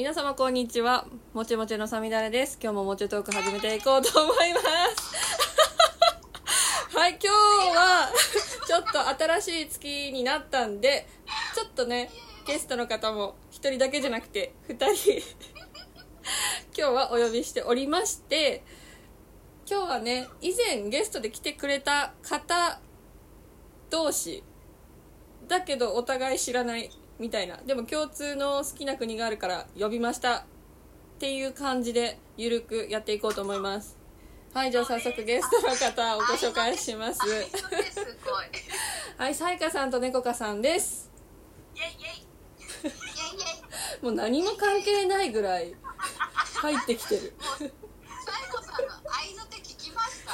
皆様こんにちは。もちもちのさみだれです。今日ももちトーク始めていこうと思います。はい今日は ちょっと新しい月になったんでちょっとねゲストの方も1人だけじゃなくて2人 今日はお呼びしておりまして今日はね以前ゲストで来てくれた方同士だけどお互い知らないみたいなでも共通の好きな国があるから呼びましたっていう感じでゆるくやっていこうと思いますはいじゃあ早速ゲストの方をご紹介しますすごい。はいさいかさんとねこかさんですイェイイェイ。もう何も関係ないぐらい入ってきてる最後さんの愛の手聞きまし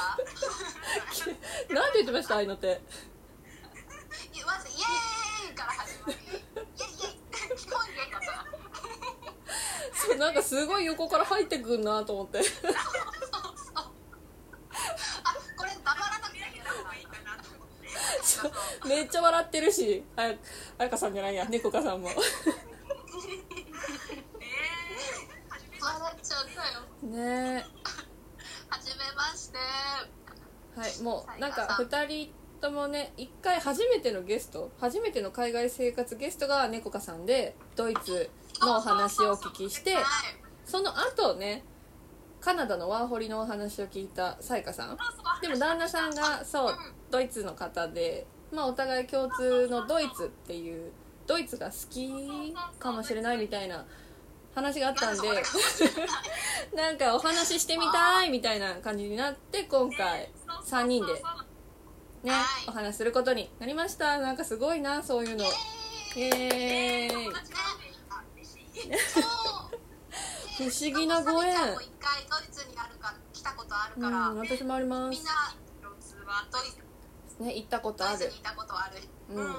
た？なんて言ってました愛の手まずイエーイから始まり。イェイイェイ。聞こえなかった。そうなんかすごい横から入ってくんなと思ってあ、これ黙らなくていい方がいいかなと思って。めっちゃ笑ってるしあやあやかさんじゃないや猫かさんもえー、笑っちゃったよ。ねはじめまして。はいもうなんか2人ともね1回初めてのゲスト初めての海外生活ゲストが猫かさんでドイツのお話をお聞きしてはい。その後ねカナダのワーホリのお話を聞いたさやかさん。でも旦那さんがそうドイツの方でまあお互い共通のドイツっていうドイツが好きかもしれないみたいな話があったんで なんかお話ししてみたいみたいな感じになって今回3人でねはい。お話しすることになりました。なんかすごいなそういうの。イエーイ。不思議なご縁。一回ドイツにあるか来たことあるうから、ん私もあります。みんな共通はドイツ。ね行ったことある。たことある。うん。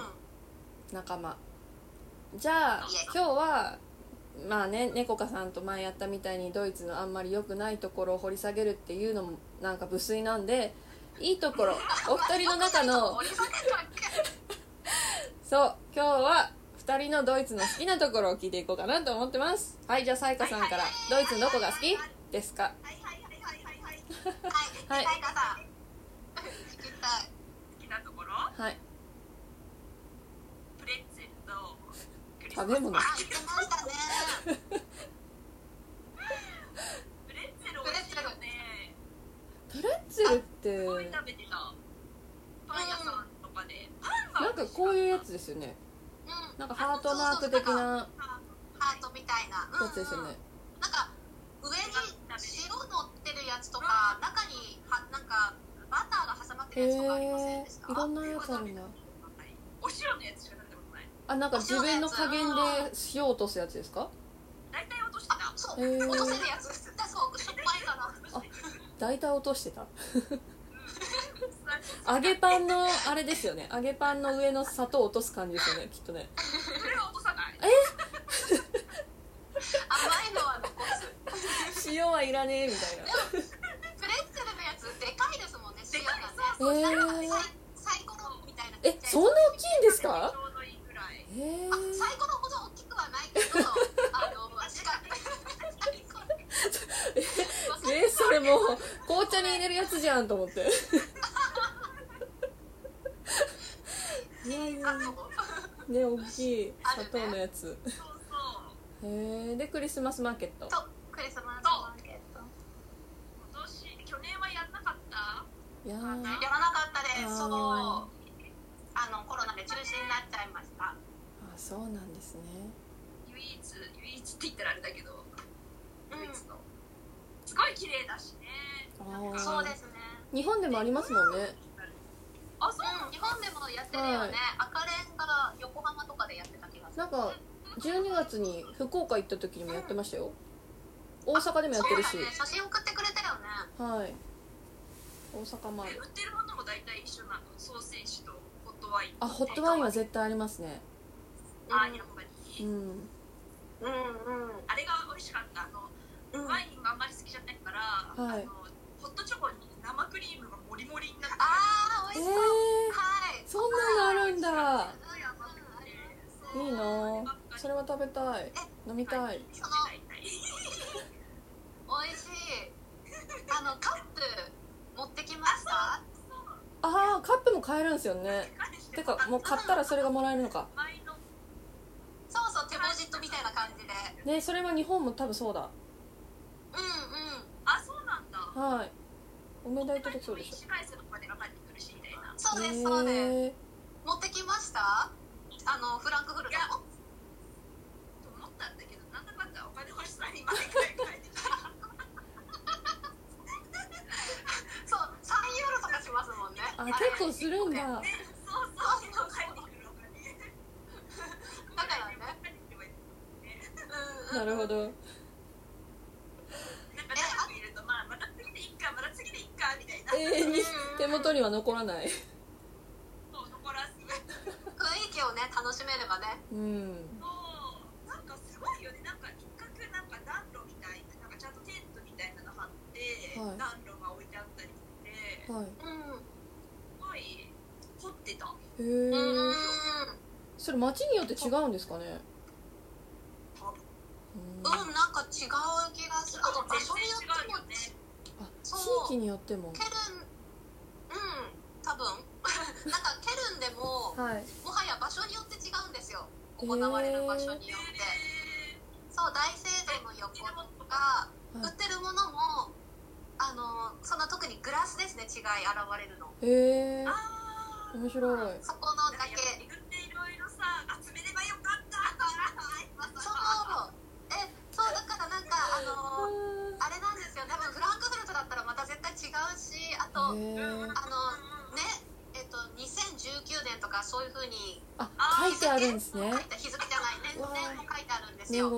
仲間。じゃあ今日はまあね猫かさんと前やったみたいにドイツのあんまり良くないところを掘り下げるっていうのもなんか無粋なんでいいところ。お二人の中の。そう。今日は2人のドイツの好きなところを聞いていこうかなと思ってます。はいじゃあさいかさんから。ドイツのどこが好きですか？はいはいはいはい。はい。はい。ははい。い。はい、かさん。聞きたい。好きなところ？はい。プレッツェルとクリス。食べ物。あ、言ってましたね。プレッツェル美味しいよねプレッツェルってすごい食べてたパン屋さんとかでパンがなんかこういうやつですよねうん。なんかハートマーク的なハートみたいな。うんやつですよねなんか上に塩乗ってるやつとか、中にはなんかバターが挟まってへるやつとかありませんえでした？いろんなやつあるんだお塩のやつしか食べたことないあなんか自分の加減で塩落とすやつですか？大体落としてたあ、そう。落とせるやつ。だ そう、しょっぱいかな。あ大体落としてた。揚げパンのあれですよね。揚げパンの上の砂糖落とす感じですよねきっとね。落とさない？甘いのは残す。塩はいらねえみたいな。プレッツェルのやつでかいですもんね、塩がね。へえサイサイコロみたいなえそんな大きいんですちかょうどいいぐらい。へえあサイコロほど大きくはないけどあの近くえー、それもう紅茶に入れるやつじゃんと思って。いやいやね大きい砂糖のやつ。そうそう。へえでクリスマスマーケット。とクリスマスマーケット。今年去年はやんなかった？いやー。やらなかったです。そうああのコロナで中止になっちゃいました。あそうなんですね。唯一唯一って言ったらあれだけどうん。唯一の。すごい綺麗だしね。ああそうですね。日本でもありますもんね。あそう。うん日本でもやってるよね。赤レンガ横浜とかでやってた気がする。なんか12月に福岡行った時にもやってましたよ。大阪でもやってるし。そうだね。写真送ってくれたよね。はい。大阪もある。売ってるものも大体一緒なの？ソーセージとホットワインあホットワインは絶対ありますね。あやっぱり、うん。うんうん。あれが美味しかった。あの、うんワインがあんまり好きじゃないから、はい、あのホットチョコに生クリームがもりもりになってああ美味しそう、えー、はい。そんなのあるんだ、い、いな。それは食べたい。飲みたい。美味しい。あのカップ持ってきました？ああカップも買えるんですよね。てかもう買ったらそれがもらえるのか。そうそうテポジットみたいな感じで。ねそれは日本も多分そうだ。はい。おめでとうそうでし一回するまでが帰ってくるしみたいな。そうょですそうです。持ってきました？あのフランクフルトと思ったんだけどなんだかんだお金欲しさに毎回帰ってきて そう3ユーロとかしますもんね。あ結構するんだ。ねそうそうそう帰ってくるお金だからね帰ってくればいいねうんうんなるほどなんか長くいるとまあまた次でいっかまた次でいっかみたいな永遠に手元には残らない。そう残らず。雰囲気をね楽しめればね。うん。そうなんかすごいよね。なんか一角なんか暖炉みたいななんかちゃんとテントみたいなの張って、はい。暖炉が置いてあったりしてはい。うんすごい凝ってた。へうえんそれ街によって違うんですかね？うん。うんなんか違う気がする。あと場所によってもねあ地域によっても。ケルンうん多分なんかケルンでもはい。もはや場所によって違うんですよ。行われる場所によって、えそう大聖堂の横とかはい。売ってるものもあのその特にグラスですね違い現れるの。へえー、あー。面白い。そこのだけ。巡っていろいろさ集めればよかったそう。えそうだからなんかあのあれなんですよ。多分フランクフルトだったらまた絶対違うしあとへえあの2019年とかそういうふうにあ書いてあるんですね。日付じゃない年年も書いてあるんですよ。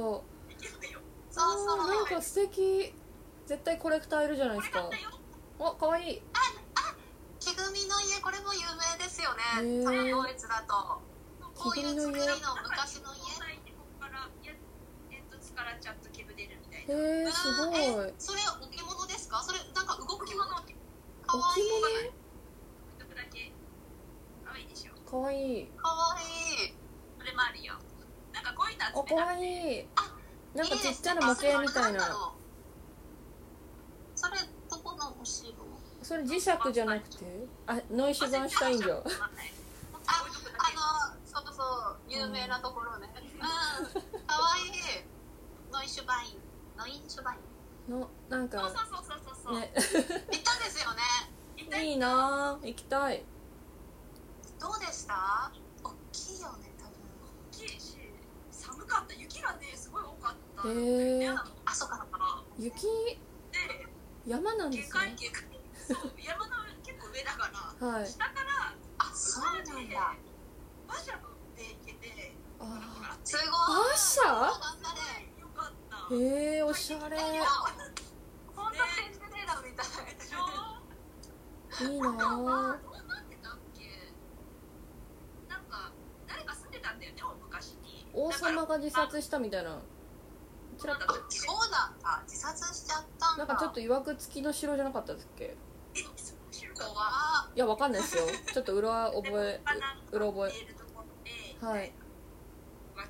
そうそう。なんか素敵。絶対コレクターいるじゃないですか。あ可愛い。木組みの家これも有名ですよへねー。多分ドイツだと。こういう作りの昔の家。ここからや煙突からちゃんと煙出るみたいなへえすごい。えそれ置物ですか？それなんか動く置物？か置わい可愛い。かわい。いそれもあるよ。なんかこういうのあ集めた可愛い。あなんかちっちゃな模型みたいあそれなそれどこのお城それ磁石じゃなくて？あノイシュバンシュタイン城ああのそうそう有名なところね。うん。かわい。いノイシュバイン。ノイシュバイン。のなんそうそうかそうそうそうそう。ね。行ったんですよね。いいなぁ。行きたいどうでした？大きいよね多分。大きいし寒かった。雪がねすごい多かったへー嫌なのあそうかだか。ら雪？で山なんで下すねそう山の結構上だからはい。下からあそうなんだ馬車乗って行けてあすごい。馬車？かった。ーへえおしゃれ。えいや本当シンデレラみたいいいなぁどうなってたっけなんか誰か住んでたんだよね大昔に。王様が自殺したみたいな。ちらっと。そうなんだ。自殺しちゃったんだ。なんかちょっと曰く付きの城じゃなかったですっけいやわかんないですよ。ちょっと裏覚え う裏覚え。はい。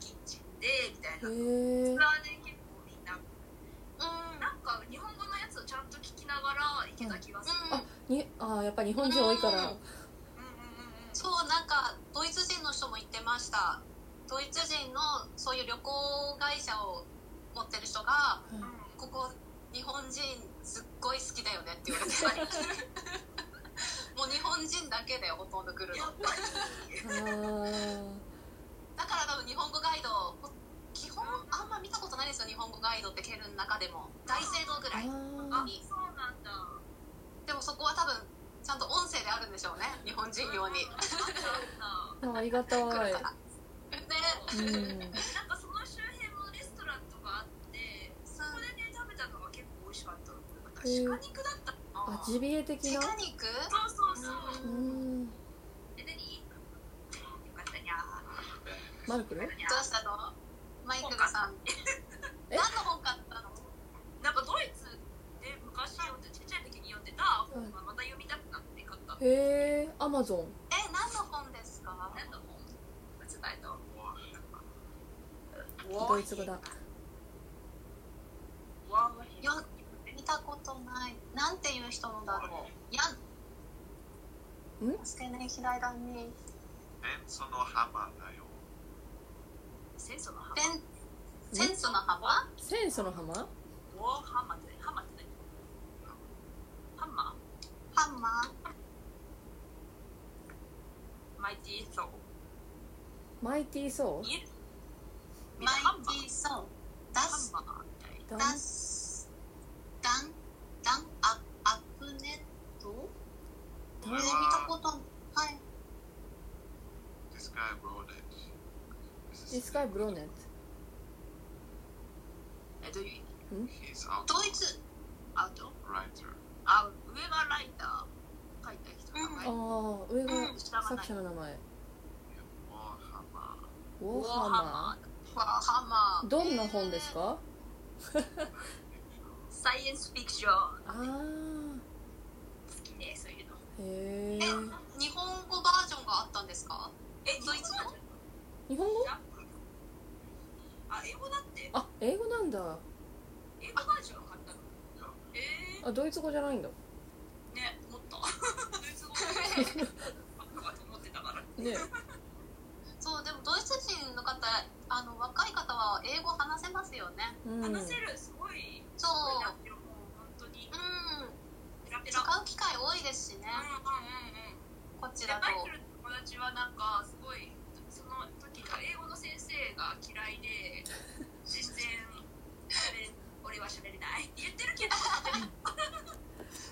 キッチンでみたいな。えツアーで結構みんな。うん。なんか日本語のやつをちゃんと聞きながら行けた気がする、うん。あにあーやっぱ日本人多いから。うんうんうんうんうんそうなんかドイツ人の人も言ってました。ドイツ人のそういう旅行会社を持ってる人がうん。ここ日本人すっごい好きだよねって言われて。もう日本人だけでほとんど来るの。だから多分日本語ガイド基本あんま見たことないですよ日本語ガイドってケルンの中でも。大聖堂ぐー。らいにでもそこは多分ちゃんと音声であるんでしょうね日本人用に。あったありがたい。ねうん。た なんかその周辺もレストランとかあってそこでね食べたのが結構美味しかったなんか鹿肉だったかなあジビエ的な？鹿肉？そうそうそう。うん。え何？よかったにゃマルクルーにゃどうしたの？マイクルさん。え？何の本買ったの？なんかドイツで昔読んでちっちゃい時に読んでた本がまた読へえアマゾン。え何の本ですか？何の本伝えたドイツ語だ。いや見たことない。なんていう人のだろう？やん。ん？助けね嫌いだね。塩素の浜だよ。戦争の浜？ペンセンスの幅戦争の浜？ウォーハンマーってハンマーって何？ハンマハンマーーマイティーソーマイティーソ言えるみんマイティー。ソーダスダスダンダンアアップネットこれ見たことはい。This guy wrote it. This is- This guy it えどういう意味 He's out ドイツアウト writer. あ上がライター書いた人の名前ああ上が下はない作者の名前.ウォー。ハマー。ーどんな本ですか？サイエンスフィクションああ好きねそういうの。へええ日本語バージョンがあったんですか？えドイツ語日本語？あ英語だって。あ英語なんだ。英語バージョン買ったの？えあドイツ語じゃないんだ。ー、ね思ったドイツ語でかと思ってたからね。そうでもドイツ人の方あの若い方は英語話せますよね。うん。話せるすごいそう。本当に。うん。使ラう機会多いですしね。うんうんうんうん。こっちでだと友達はなんかすごいその時の英語の先生が嫌いで俺は喋れない。って言ってるけど。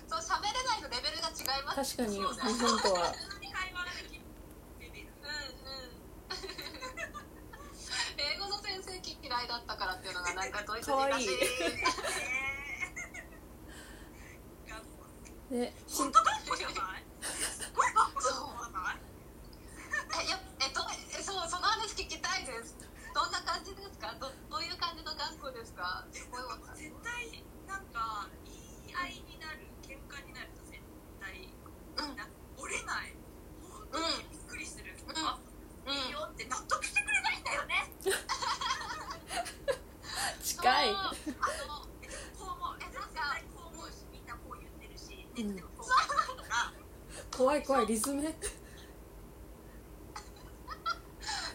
そう喋れないのレベルが違います確かに日そうね本とは普通に会話ができるレベルうんうん英語の先生嫌いだったからっていうのがなんかドイツ人らしいいいねし本当頑固じゃないすごい頑固だと思わないえやえどえそうその話聞きたいです。どんな感じですか？どどういう感じの頑固ですか？すごいわかる絶対なんか言い合いになる喧嘩になると絶対うん。な折れない。本当にびっくりする、うん。あいいよって納得してくれないんだよね 近い。あのこう思う。え絶対こう思うしみんなこう言ってるしネうでもこう書いてるか。ら、怖い怖いリズム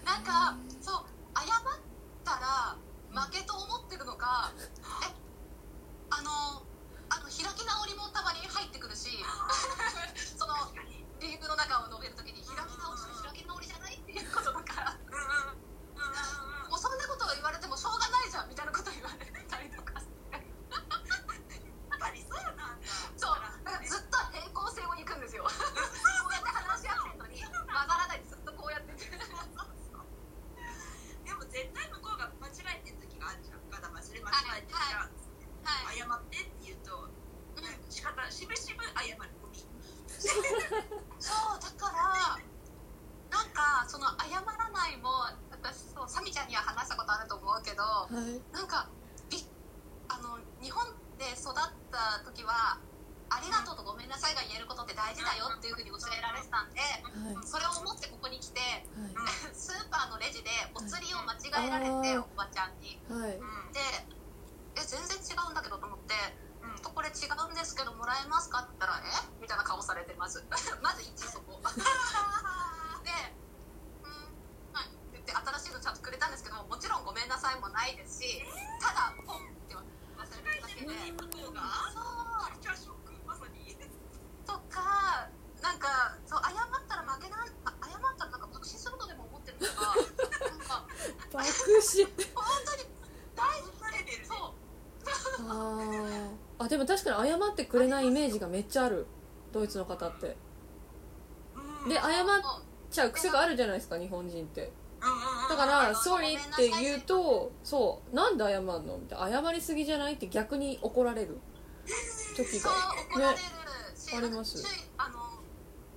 なんかそう謝ったら負けと思ってるのかえあのあの開き直りもたまに入ってくるし そのリーグの中を述べるときに開き直し開き直りじゃないっていうことだ私そうサミちゃんには話したことあると思うけどはい。なんかびあの日本で育った時はありがとうとごめんなさいが言えることって大事だよっていうふうに教えられてたんではい。それを思ってここに来ては スーパーのレジでお釣りを間違えられておばちゃんに。いはい。うん。でえ全然違うんだけどと思ってうん。これ違うんですけどもらえますかって言ったら「え？みたいな顔されてまず まず一そこで「うんはい」って言って新しいのちゃんとくれたんですけどもちろんごめんなさいもないですしただポンって忘れただけで向こうがそうカルチャーショックまさにとかなんかそう謝ったら負けなんあ謝ったらなんか爆死するとでも思ってるのかなんか爆死本当に大事レベルでそうあーあでも確かに謝ってくれないイメージがめっちゃある。ドイツの方って。うん。で謝っうんちゃう癖があるじゃないですか日本人って。だから「うん sorry」って言うとそうなんで謝んのみたいな。謝りすぎじゃないって逆に怒られる。時が。怒られるし、あります。あの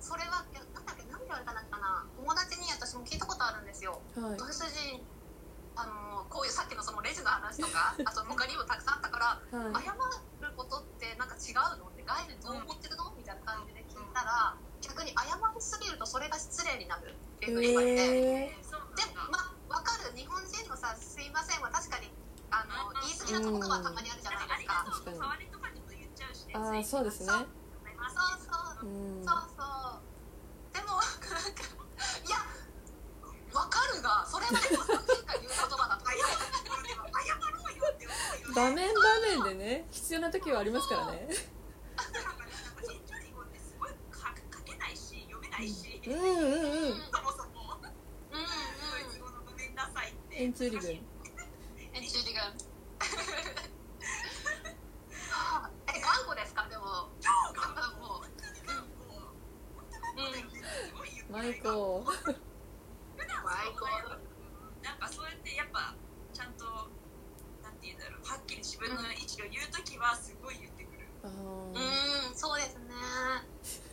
それはえなんだっけ何で言われたんだっけかな友達に私も聞いたことあるんですよ。はい。ドイツ人あのこういうさっきのそのレジの話とか あと他にもたくさんあったからはい。謝なんか違うの？って外部どう思ってるの？みたいな感じで聞いたら逆に謝りすぎるとそれが失礼になるっていうふうに言われて、へえー。でだまあわかる日本人のさ「すいません」は確かにあの言い過ぎなところはたまにあるじゃないですか。ありがとうの代わりとかにも言っちゃうししてあーそうですね。そうそうう。ん。そうそう。でもなんかいやわかるがそれはでも3人が言う言葉だと。謝ろうよって思うよね。場面場面でね必要な時はありますからね、うんうんうんそもそもうんうんドイツ語のごめんなさいってエンツーリグンエンチューリグンえ頑固ですかでも超頑張るもう本当に頑固本当頑固だよねすごい言ってマイないがコ普段はそうなんかそうやってやっぱちゃんとなんて言うんだろうはっきり自分の意思を言うときはすごい言ってくるあうーんそうですね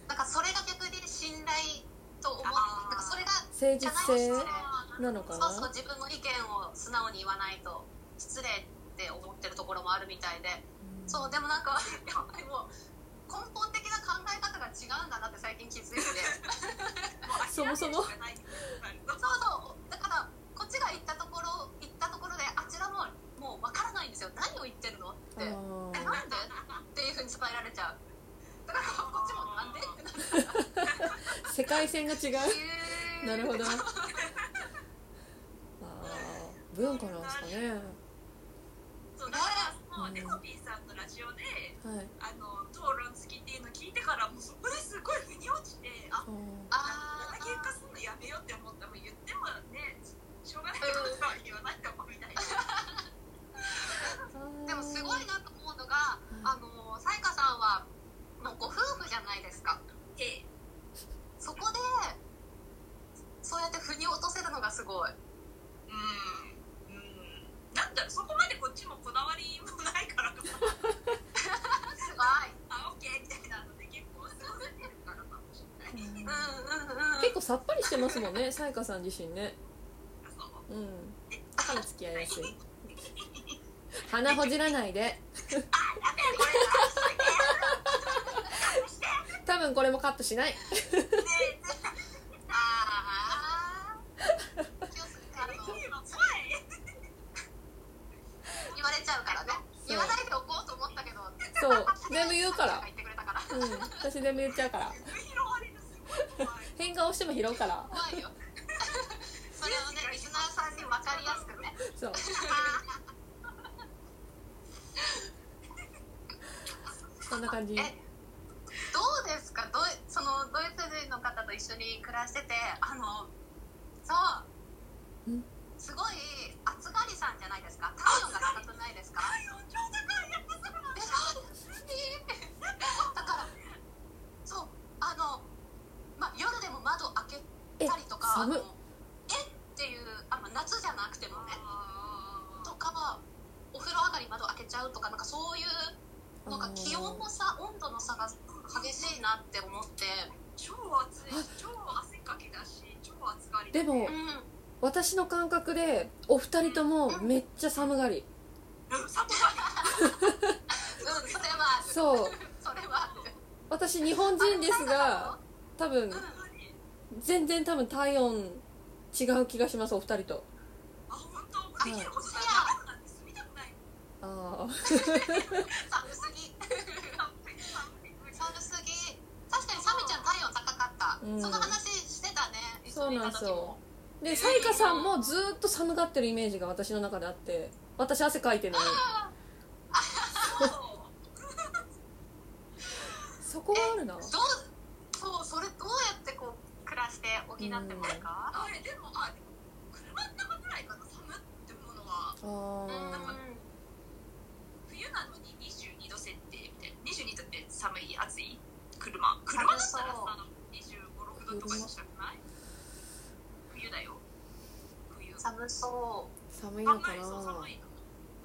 なんかそれが逆に信頼と思うあーなんかそれが誠実性じゃないなのかなそうそう自分の意見を素直に言わないと失礼って思ってるところもあるみたいでそうでもなんかやっぱりもう根本的な考え方が違うんだなって最近気づいて。そもそも。そうそう。だからこっちが言ったところ言ったところであちらももう分からないんですよ。何を言ってるの？って。えあなんで？ーっていうふうに伝えられちゃう。だからこっちもなんで？ってなる世界線が違う。なるほど。文化なんですかね。そうもうネコピーさんのラジオではい。あの討論好きっていうの聞いてからもうそこですごい腑に落ちてああーあー喧嘩するのやめようって思ったもん言ってもねしょうがないことは言わないと思うみたいな。でもすごいなと思うのが、あのさやかさんはもうご夫婦じゃないですか。でそこでそうやって腑に落とせるのがすごい。うんうんなんだろうそこまでこっちもこだわりもないからかな。すごい。あオッケーみたいなので結構過ごせてるからかもしれないうんうんうん。結構さっぱりしてますもんねさやかさん自身ね。う。うん。だから付き合いやすい。鼻ほじらないで。多分これもカットしない。ああ気をつけてあの言われちゃうからね言わないでおこうと思ったけど。そう。全部言うから。うん。私全部言っちゃうから。変顔しても拾うから。怖いよ。それをねリスナーさんに分かりやすくね。そう。そんな感じ。えどうですか？ドイそのドイツ人の方と一緒に暮らしててあのそう。ん。すごい暑がりさんじゃないですか？体温が高くないですかでしょだからそうあの、まあ、夜でも窓開けたりとかえ寒っあのえ？っていうあ、まあ、夏じゃなくてもね。とかお風呂上がり窓開けちゃうとかなんかそういうなんか気温の差温度の差が激しいなって思って。超暑い。し超汗かきだし超暑がりでもうん私の感覚でお二人ともめっちゃ寒がり。うん寒が うんそれはそう。それは私日本人ですが多分り全然多分体温違う気がしますお二人と。あ本当？できることじゃななんて住みたくない。ああ寒すぎ。寒すぎ。確かにサミちゃん体温高かった、うん。その話してたね。そうなんですよ。でさいかさんもずーっと寒がってるイメージが私の中であって私汗かいてる。のに そこはあるな。どうそうそれどうやってこう暮らして補ってますか？あれでもあでも車の中ぐらいかな寒って思うのは。あー。冬なのに22度設定みたいな。22度って寒い暑い？車。車だったらさ25、6度とかにしたくない？冬だよ。冬。寒そ寒いのかな。寒いの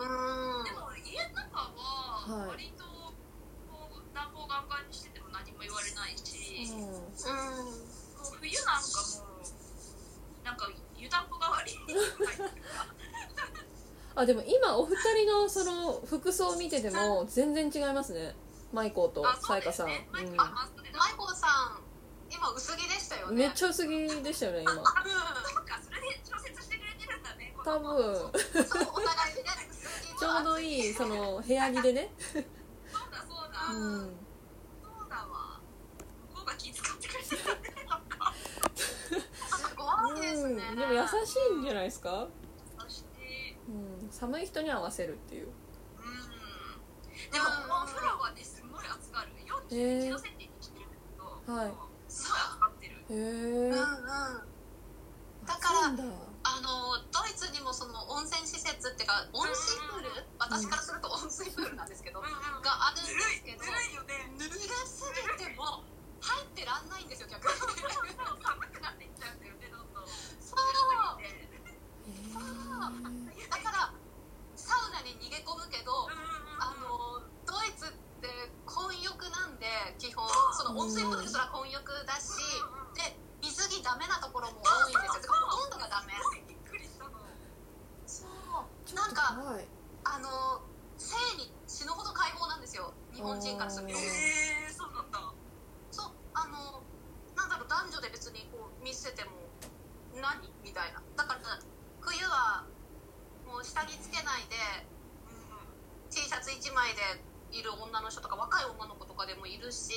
ううん。でも家の中ははい割とこう暖房ガンガンにしてても何も言われないし、う。んうん冬なんかもうなんか湯たんぽ代わりに入ってるからあでも今お二人のその服装を見てても全然違いますね。マイコーとさやかさん、ね。マイクうはマストでマイコーさん今薄着でしたよん、ね。めっちゃ薄着でしたよね今。うそうかそれで調節してくれてるんだね多分。ちょうどいいその部屋着でね。そうだそうだ。うん。そうだわ。向こうが気遣ってくれてたねごいですね、うん。でも優しいんじゃないですか、そしてうん、寒い人に合わせるっていう。うん。でもお風呂はねすごい暑がる41度設定にしてるんだけど、はい。すごい暑がってる。へえうんうん。だからあのドイツにもその温泉施設っていうか温水プール？私からすると温水プールなんですけど、うんうん。があるんですけどずるいよね。ぬるすぎても入ってらんない。んですよ逆に寒くなってい。っちゃうんだよねどそう。ぬるすぎてへだからサウナに逃げ込むけどうんうんうんあのドイツって混浴なんで基本その温水プールすら混浴だしで水着ダメなところも多いんですよ。てかほとんどがダメ。びっくりしたの。そう。ーなんかあの性に死ぬほど解放なんですよ。日本人からすると。あーえー、そうなんだ。そうあのなんだろう男女で別にこう見せても何？みたいな。だから冬はもう下着つけないで T シャツ1枚でいる女の人とか若い女の子とかでもいるし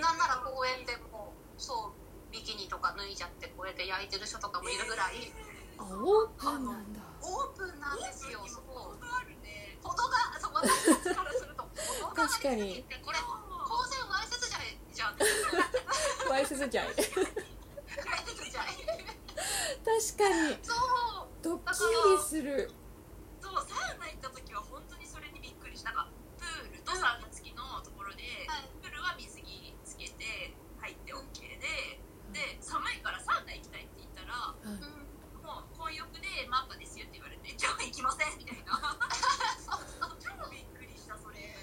なんなら公園でもそうビキニとか脱いじゃってこうやって焼いてる人とかもいるぐらいあオープンなんだオープンなんですよそこ。あるね。程がそう私たちからすると程がありす確かに。ぎてこれ公然わいせつじゃねじゃんわいせつじゃい確かに。そうドッキリする。そうサウナ行った時は本当にそれにびっくりしたなんかプールとサウナ付きのところで、はい。プールは水着つけて入って OK でで寒いからサウナ行きたいって言ったらはいうん。もう混浴でマッパですよって言われてじゃあ行きませんみたいな。超びっくりしたそれ。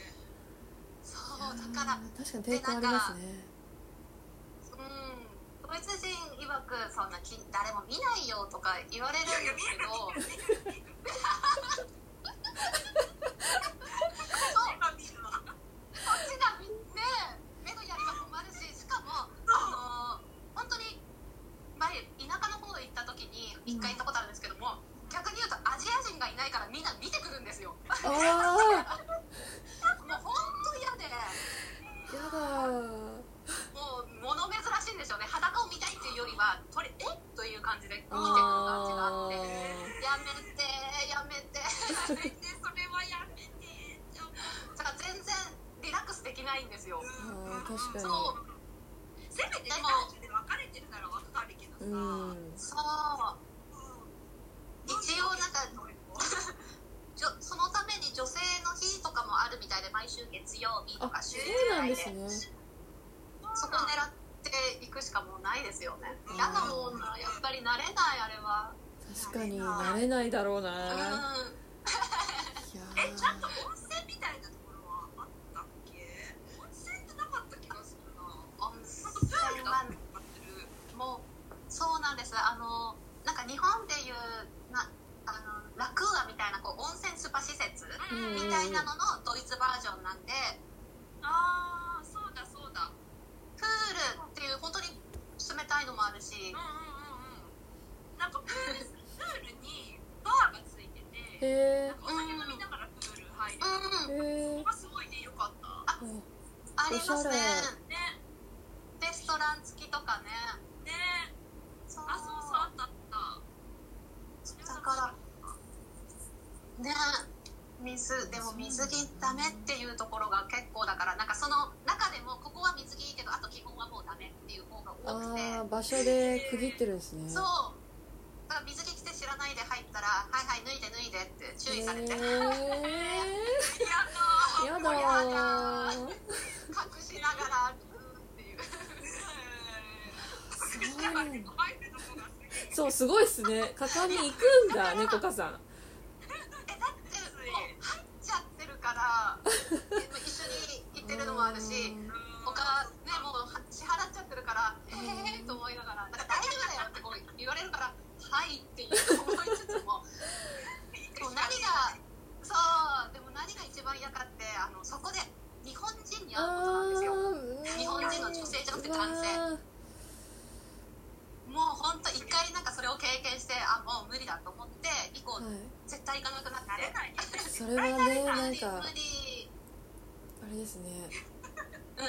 そうだから確かに抵抗ありますねうんドイツ人曰くそんなき誰も見ないよとか言われるんですけど。こ っちがね目のやりが困るししかもあの本当に前田舎の方行った時に一回行ったことあるんですけども、逆に言うとアジア人がいないからみんな見てくるんですよ。ああ もう本当嫌で。やだもう物珍しいんですよね。裸を見たいっていうよりはこれえ？という感じで見てくる感じがあって。やめてやめてやめてそれはやめてだから全然リラックスできないんですよ。確かに。そう。せめてねでもで分かれてるなら分かるけどさ、うん。そう。一応なんか そのために女性の日とかもあるみたいで毎週月曜日とか週ぐらいですねそこ狙っていくしかもうないですよね。うん。嫌だもんなやっぱり慣れないあれは。確かに慣れないだろうな。うん。えちゃんと温泉みたいなところはあったっけ？温泉ってなかった気がするな。温泉ールだはもうそうなんです。あのなんか日本でいうなあのラクーアみたいなこう温泉スパ施設うん。みたいなののドイツバージョンなんでああそうだそうだプールっていう本当に冷たいのもあるし。うんうんうん。うんなんかプールプールにバーがついててへなんかお酒飲みながらプール入る。うん。そこがすごいねよかった。ありますね。ね。レストラン付きとかね。ね。そう。あそうそうあったあった。だから。ね。水でも水着ダメっていうところが結構だからなんかそのもここは水着いいけどあと基本はもうダメっていう方が多くて。ああ場所で区切ってるんですね。そう。だから水着着て知らないで入ったら「はいはい脱いで脱いで」って注意されて、へ やえやだー。隠しながら「うん」っていう。そうすげえそうすごいっすね。果敢に行くんだ猫かさんえだってもう入っちゃってるからえ一緒に行ってるのもあるし他ねもう支払っちゃってるから「ええー」と思いながら「なんか大丈夫だよ」ってこう言われるから「はい」っていう思いつつもでも何がそうでも何が一番嫌かってあのそこで日本人に会うことなんですよ。日本人の女性じゃなくて男性。もう本当一回なんかそれを経験してあもう無理だと思って以降、はい。絶対行かなくなって。いそれはねなん無理か無理。あれですね。うん。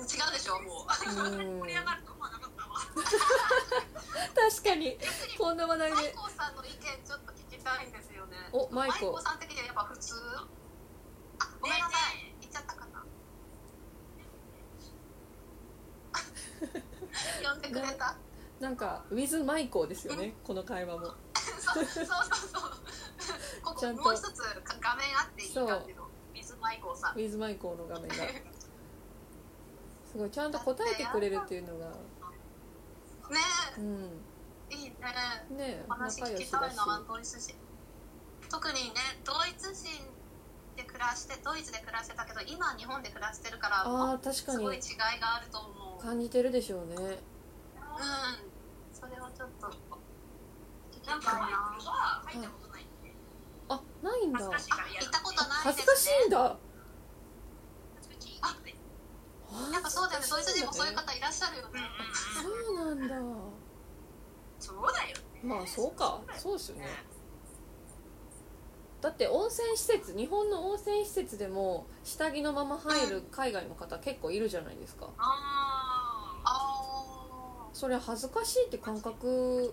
違うでしょもう。うん。盛り上がると思わなかったわ。確かに。こんな話題で。マイコさんの意見ちょっと聞きたいんですよね。おマイコ。さん的にはやっぱ普通？あごめんなさい。言っちゃったかな。呼んでくれた？なんかウィズマイコーですよねこの会話も。そうそうそう。もう一つか画面あっていいかっていうの水マイコさん。ウィズマイコーの画面が。すごいちゃんと答えてくれるっていうのが。ね。うん。えいいね。ねお話聞きたいなドイツ人。特にねドイツ人で暮らしてドイツで暮らしてたけど今日本で暮らしてるからああ確かに。すごい違いがあると思う。感じてるでしょうね。うん。それをちょっと聞きたないんかな。はいあないんだ。恥ずかしいからや行ったことない恥ずかですねしいんだ。恥ずかしいって。やっぱそうだよね。ドイツ人もそういう方いらっしゃるよね。そうなんだ。そうだよね。まあそうか。そうですよね。だって温泉施設日本の温泉施設でも下着のまま入る海外の方結構いるじゃないですか。あああそれ恥ずかしいって感覚。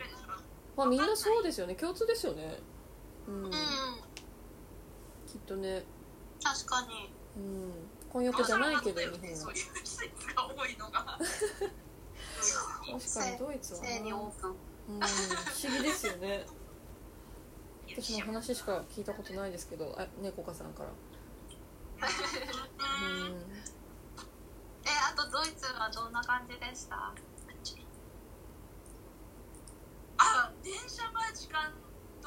まあみんなそうですよね。共通ですよねうん。きっとね。確かに。うん。混浴じゃないけど日本は。そういう施設が多いのが。確かにドイツはな。性にオープンうん。不思議ですよね。私の話しか聞いたことないですけどあ猫かさんから。うん。えあとドイツはどんな感じでした？あ電車は時間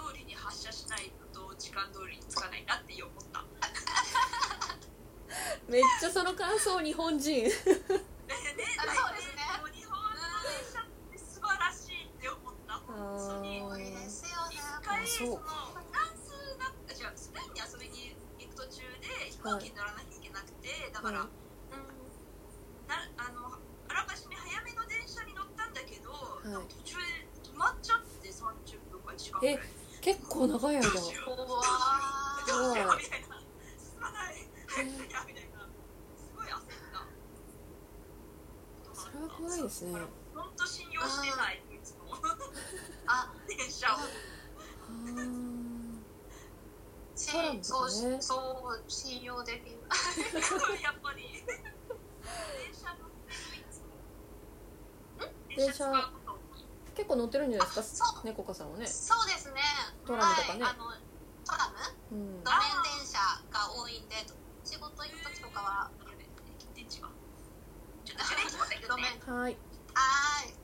通りに発車しないと時間通りに着かないなって思った。めっちゃその感想日本人。ねねあそうですねもう日本の電車って素晴らしいって思った。本当にあー。いいですよね一回そそうのフランスだった違うスペインに遊びに行く途中で飛行機に乗らなきゃいけなくて、だから、はいなあのあらかじめ早めの電車に乗ったんだけど、途中で止まっちゃって30分か1時間ぐらい結構長い間。いそれは怖いですね。本当信用してないこいつのあ電車を そうかねそう信用できない やっぱり。電車電車結構乗ってるんじゃないですあそう。か猫かさんはね。そうですね。トラムとかね。はい、あのトラム？うん。路面電車が多いんで仕事行く時とかは電池がちょっと電池持ってく路るね。面。はい。はーい。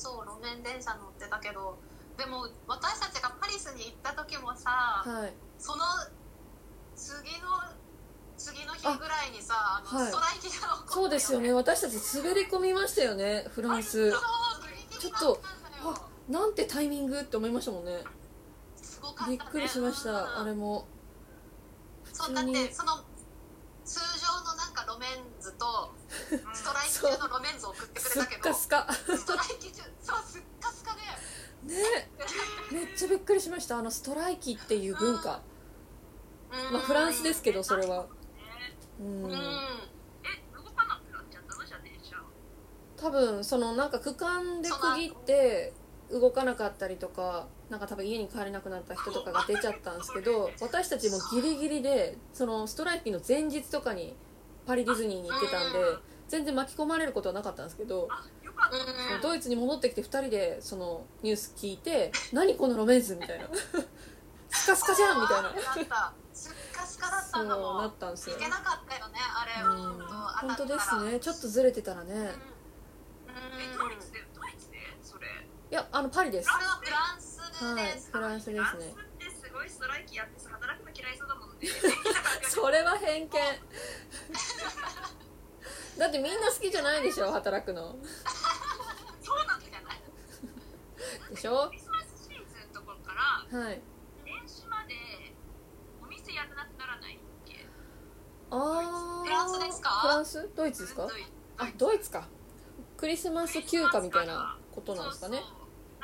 そう路面電車乗ってたけどでも私たちがパリスに行った時もさはい。その次の次の日ぐらいにさあの、はい。ストライキが起こったそうですよね。私たち滑り込みましたよねフランス。そうちょっとあなんてタイミングって思いましたもんね。ねびっくりしましたあれも。そうだってその通常のなんか路面図と ストライキ中の路面図を送ってくれたけどかすか。ストライキ中そうすっかすかで。ね。めっちゃびっくりしましたあのストライキっていう文化。うん。まあフランスですけどそれは。ねうんうんえ動かなくなっちゃったのじゃあ電車多分そのなんか区間で区切って動かなかったりとかなんか多分家に帰れなくなった人とかが出ちゃったんですけど私たちもギリギリでそのストライキの前日とかにパリディズニーに行ってたんで全然巻き込まれることはなかったんですけどドイツに戻ってきて2人でそのニュース聞いて「何この路面図」みたいな「スカスカじゃん」みたいな。そうなったんですよいけなかったよねあれ。本当ですね。ちょっとずれてたらね。うんえドイツでドイツでそれいやあのパリです。フランスです。はいフランスですね。すごいストライキやってさ働くの嫌いそうだもんね。それは偏見。だってみんな好きじゃないでしょ働くの。そうなんじゃないでしょ？クリスマスシーズンのところからはい。電子までお店やらなくならないっけ？ああフランスですか？フランス？ドイツですか？あドイツかクリスマス休暇みたいなことなんですかね？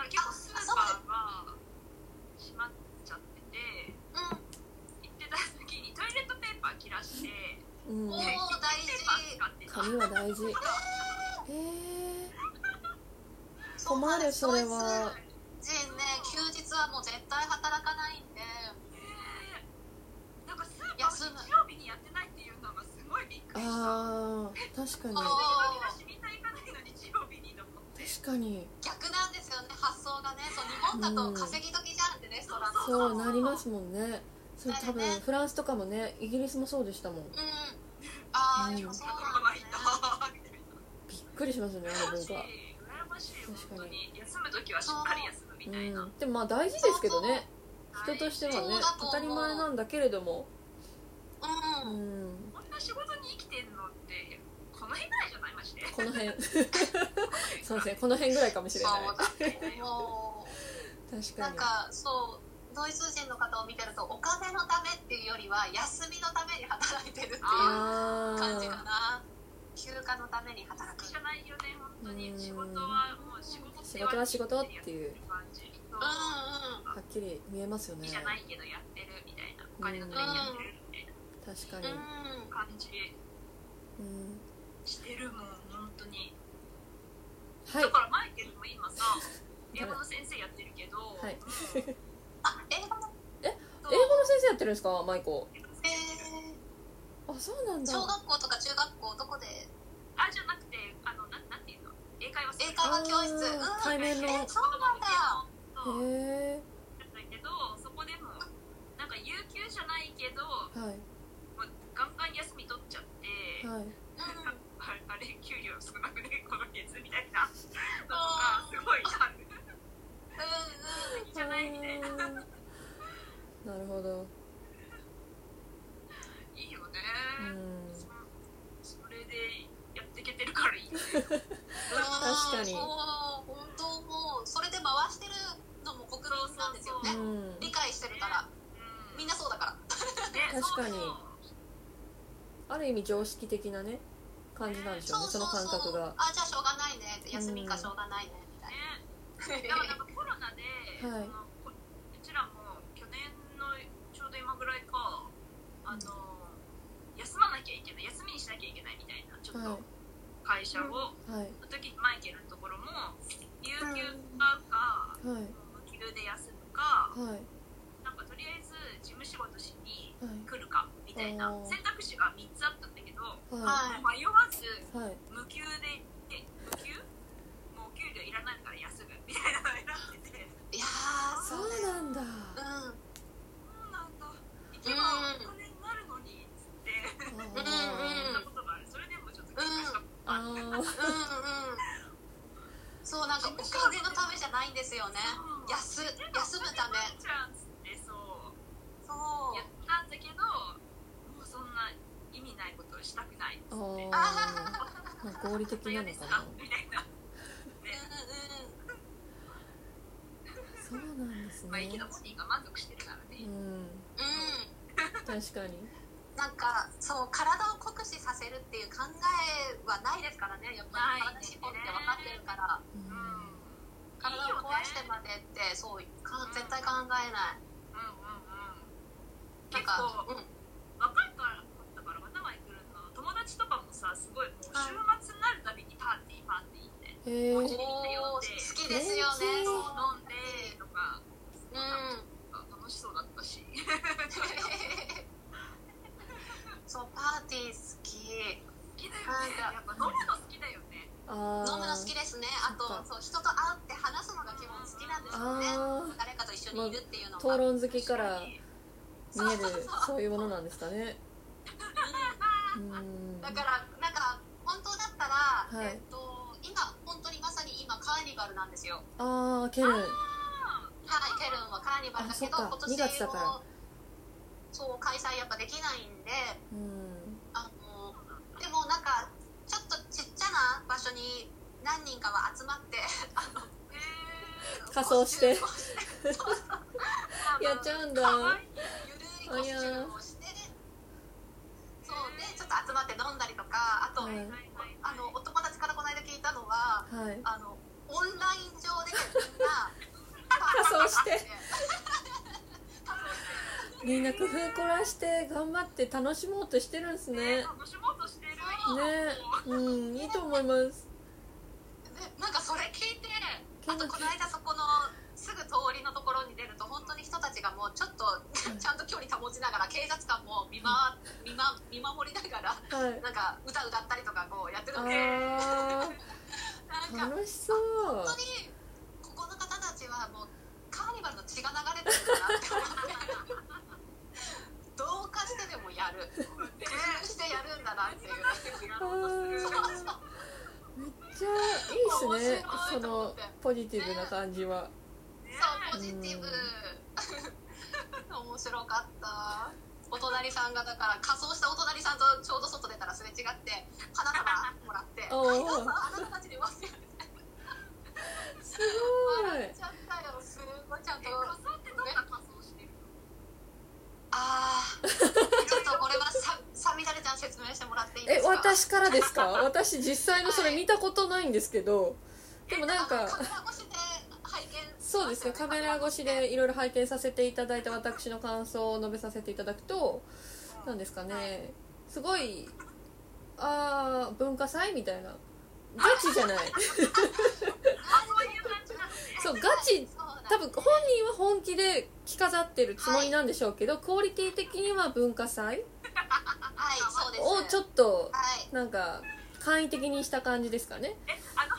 結構スーパーが閉まっちゃってて、行ってた時にトイレットペーパー切らしてうん、お大事。髪は大事。へえ困るそれは。人ね休日はもう絶対働かないんで。なんかスーパー日曜日にやってないっていうのがすごいびっくりした。あ確かに。かに。逆なんですよね発想がね。そう日本だと稼ぎ時じゃんってレストランの。そうなりますもんね。それ多分フランスとかもねイギリスもそうでしたもん。うん。ああ、うんでもそうこなんだね。びっくりしますよねあの文化羨ましい。羨ましい本当に。休む時はしっかり休むみたいな、うん、でもまあ大事ですけどね。はい人としてはねそうだと思う。当たり前なんだけれども。ううんん。こんな仕事に生きてんのってこの辺ぐらいじゃないましてこの辺。そうですねこの辺ぐらいかもしれない。確かに。なんかそうドイツ人の方を見てるとお金のためっていうよりは休みのために働いてるっていうあ感じかあな。休暇のために働くじゃないよね本当うん。に仕事はもう仕事って仕事は仕事っていう感じそううんうんはっきり見えますよね。じゃないけどやってるみたいなお金のためにやってるみたいな。確かに。うん。感じ。うん。してるもん本当に。はい。だからマイケルも今さ英語の先生やってるけど、はい。あ英語の。英語の先生やってるんですか？マイコ。えあそうなんー、だ。小学校とか中学校どこで？あじゃなくてあのなんなんていうの？英会話英会話教室。うん。対面の。えそうなんだ。へえだけどそこでもなんか有給じゃないけど、はい。まあ、ガンガン休み取っちゃって、はいうんああれ給料少なくねこの月みたいなのがすごいあるうんうんじゃないみたいな。なるほど。いいよね、うん。そそれでやっていけてるからいい。よね確かに。そう本当もうそれで回してるのも国民なんですようねん。理解してるから。うん。みんなそうだから。ね 確かに。ある意味常識的なね感じなんでしょうねその感覚が。あじゃあしょうがないね。って休みかしょうがないね。みたいねなでもなんかコロナで、はい。こうちらも去年のちょうど今ぐらいかあの休まなきゃいけない休みにしなきゃいけないみたいなちょっはと会社を、はい。の時マイケルのところも有給使うか、はい。無給で休むかはい。なんかとりあえず事務仕事しにはい。来るかみたいなあー。選択肢が3つあったんだけどははい。迷わずいはい。無給でえ無給？もう給料いらないたいなの選んでて。いやーそうねなんだ。うん。そうなんだ。行けばお金になるのにっつって。あうん。うんそんなことがある。それでもちょっと喧嘩した。ことあるあーうんうん。そうなんかお金のためじゃないんですよね。休休むためチャンスってそう。そうやったんだけどもうそんな意味ないことをしたくないっつって。あー。あまあ合理的なのかな。か？みたいな、ねうんうんそうなんですまあ、生きねの本人が満足してるからね、うん。うん。確かに。なんかそう体を酷使させるっていう考えはないですからね。やっぱり体絞って分かってるから。うん。うん。体を壊してまでってそうか絶対考えない。うん。うん。うん。なん結か構うん。若いからだからまた前来るの。友達とかもさすごいもう週末になるたびにパーティーパーティーえおー好きですよね元気飲んでとか。うん。楽しそうだったし。そうパーティー好き。好きだよねやっぱ飲むの好きだよね。飲むの好きですね。あとそう人と会って話すのが基本好きなんですよね。あ誰かと一緒にいるっていうのーが、討論好きから見そうえるそう。そうそういうものなんですかね。だからなんか本当だったら、はい。えっとカーニバルなんですよ。ああケルン。はいケルンはカーニバルだけど今年2月だから。もそう開催やっぱできないんでうん。あのでもなんかちょっとちっちゃな場所に何人かは集まって あの仮装して。やっちゃうんだ。ゆるいコスチュームをしてそうでちょっと集まって飲んだりとかあと、はい。あのお友達からこの間聞いたのははい。あのオンライン上でみんな仮装して。みんな工夫凝らして頑張って楽しもうとしてるんですね。楽しもうとしてるよ。うんいいと思います。でなんかそれ聞いてあとこの間そこのすぐ通りのところに出ると本当に人たちがもうちょっとちゃんと距離保ちながら警察官も見,、ま、見,、ま、見守りながらはい。なんか歌歌ったりとかこうやってるあのでーなんか楽しそう本当にここの方たちはもうカーニバルの血が流れてるんだなって思ってどうかしてでもやる工夫してやるんだなっていうやろうとするあーめっちゃいいですねそのポジティブな感じは。そうポジティブ。面白かった。お隣さんがだから仮装したお隣さんとちょうど外出たらすれ違って花束もらって「おー。はいどうぞあなたたちすごい。笑っちゃったよ。すごい。ちゃんと。え仮装ってどんな仮装してるのあー。ちょっとこれはささみだれちゃん説明してもらっていいでえすか？私からですか？私実際のそれ見たことないんですけどでもなんかカメラ越しで拝見そうですね。カメラ越しでいろいろ拝見させていただいた私の感想を述べさせていただくとなんですかね。すごいああ文化祭みたいな。ガチじゃない。あそうガチ多分本人は本気で着飾ってるつもりなんでしょうけど、クオリティ的には文化祭 をちょっとはい。なんか簡易的にした感じですかね。えあの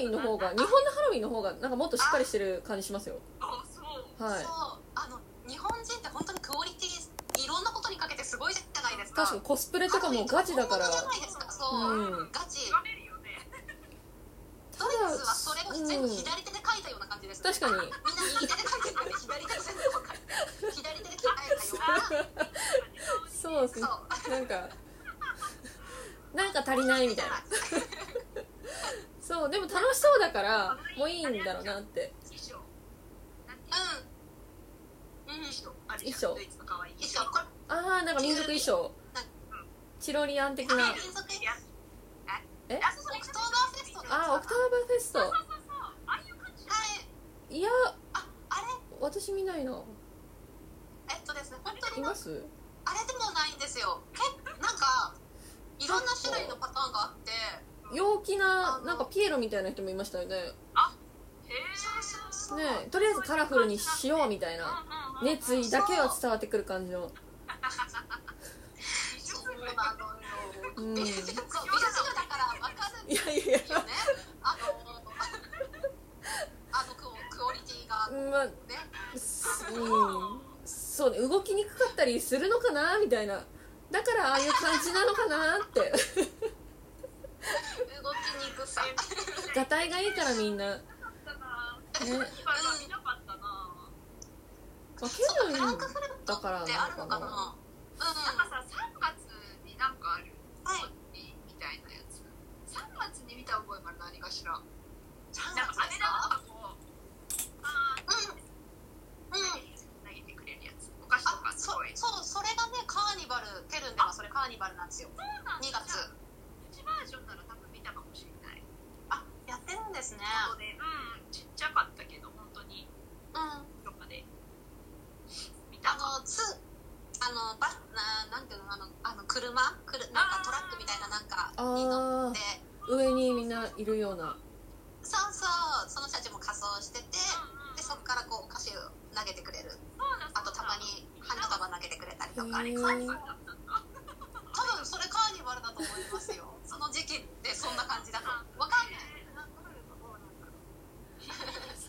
ロウィンの方が日本のハロウィンの方がなんかもっとしっかりしてる感じしますよ。あそうはい。そうあの日本人って本当にクオリティいろんなことにかけてすごいじゃないですか。確かにコスプレとかもガチだから。じゃないですかそう、うん。ガチドイツはそれを全部左手で書いたような感じです、確かに。みんな右手で書いてるのに左手で全部書いて左手で書いたようなそうですね。そうなんか。なんか足りないみたいな そうでも楽しそうだからもういいんだろうなって。ううん。うん。衣装。あああなんか民族衣装。チロリアン的な。え？あそうそうオクトーバーフェスト。のあーオクトーバーフェストいや。ああれ？私見ないな。えっとですね本当にいます？あれでもないんですよ。けなんかいろんな種類のパターンがあって陽気ななんかピエロみたいな人もいましたよね。へえねとりあえずカラフルにしようみたいな。熱意だけは伝わってくる感じの。そうん。いやいやいや。あのあのクオクオリティがねまあすうん。そうね。動きにくかったりするのかなみたいな。だからああいう感じなのかなって動きにくさがたいがいいからみんな、ね。まあ、ケそうビンフランクフルトだからってあるのかなうん。なん。かさ3月になん。かあるはいみたいなやつ3月に見た覚えが何かしらなん。3かあれだなん。かこうあーうん。うん。投げてくれるやつお菓子とかすごいそうそれがねカーニバルテルンではそれカーニバルなん。ですよそうなん。だ2月プチバージョンなら多分見たかもしれないあやってそうでうんちっちゃかったけど本当に。うん。とかで。見た。あのつあのバななんていうのあのあの車？くるなんかトラックみたいななんかに乗あって。ー。上にみんないるような。そうそう。その人たちも仮装しててでそこからこうお菓子を投げてくれる。あとたまに花束投げてくれたりとか。あれカーニバルだったんだ。多分それカーニバルだと思いますよ。その時期ってそんな感じだとわかんない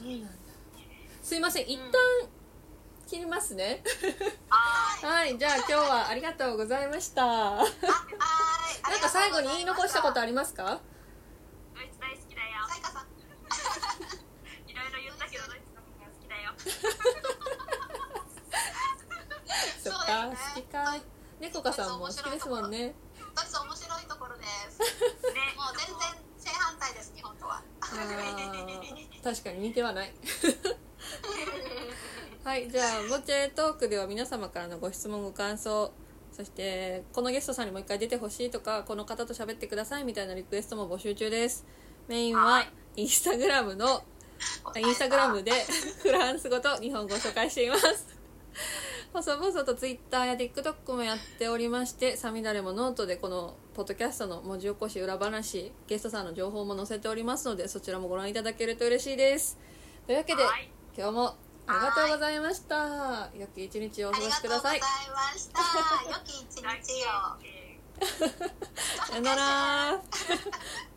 そうなんだ。すいません一旦切りますね。ははい。じゃあ今日はありがとうございました。なんか最後に言い残したことあありますか？ドイツ大好きだよ。さいかさん。いろいろ言ったけどドイツの方が好きだよ。そっかね。好きか。猫かさんも好きですもんね。ドイツ面白いところです。ね。もう全然正反対です日本とはあー確かに似てはない。はいじゃあボチェトークでは皆様からのご質問ご感想そしてこのゲストさんにもう一回出てほしいとかこの方と喋ってくださいみたいなリクエストも募集中です。メインははい。インスタグラムのインスタグラムでフランス語と日本語を紹介しています細々と Twitter や TikTok もやっておりましてさみだれもノートでこのポッドキャストの文字起こし裏話ゲストさんの情報も載せておりますのでそちらもご覧いただけると嬉しいです。というわけで、はい。今日もありがとうございました。良き一日をお過ごありがとうございしくださいました。良き一日を。えーさよなら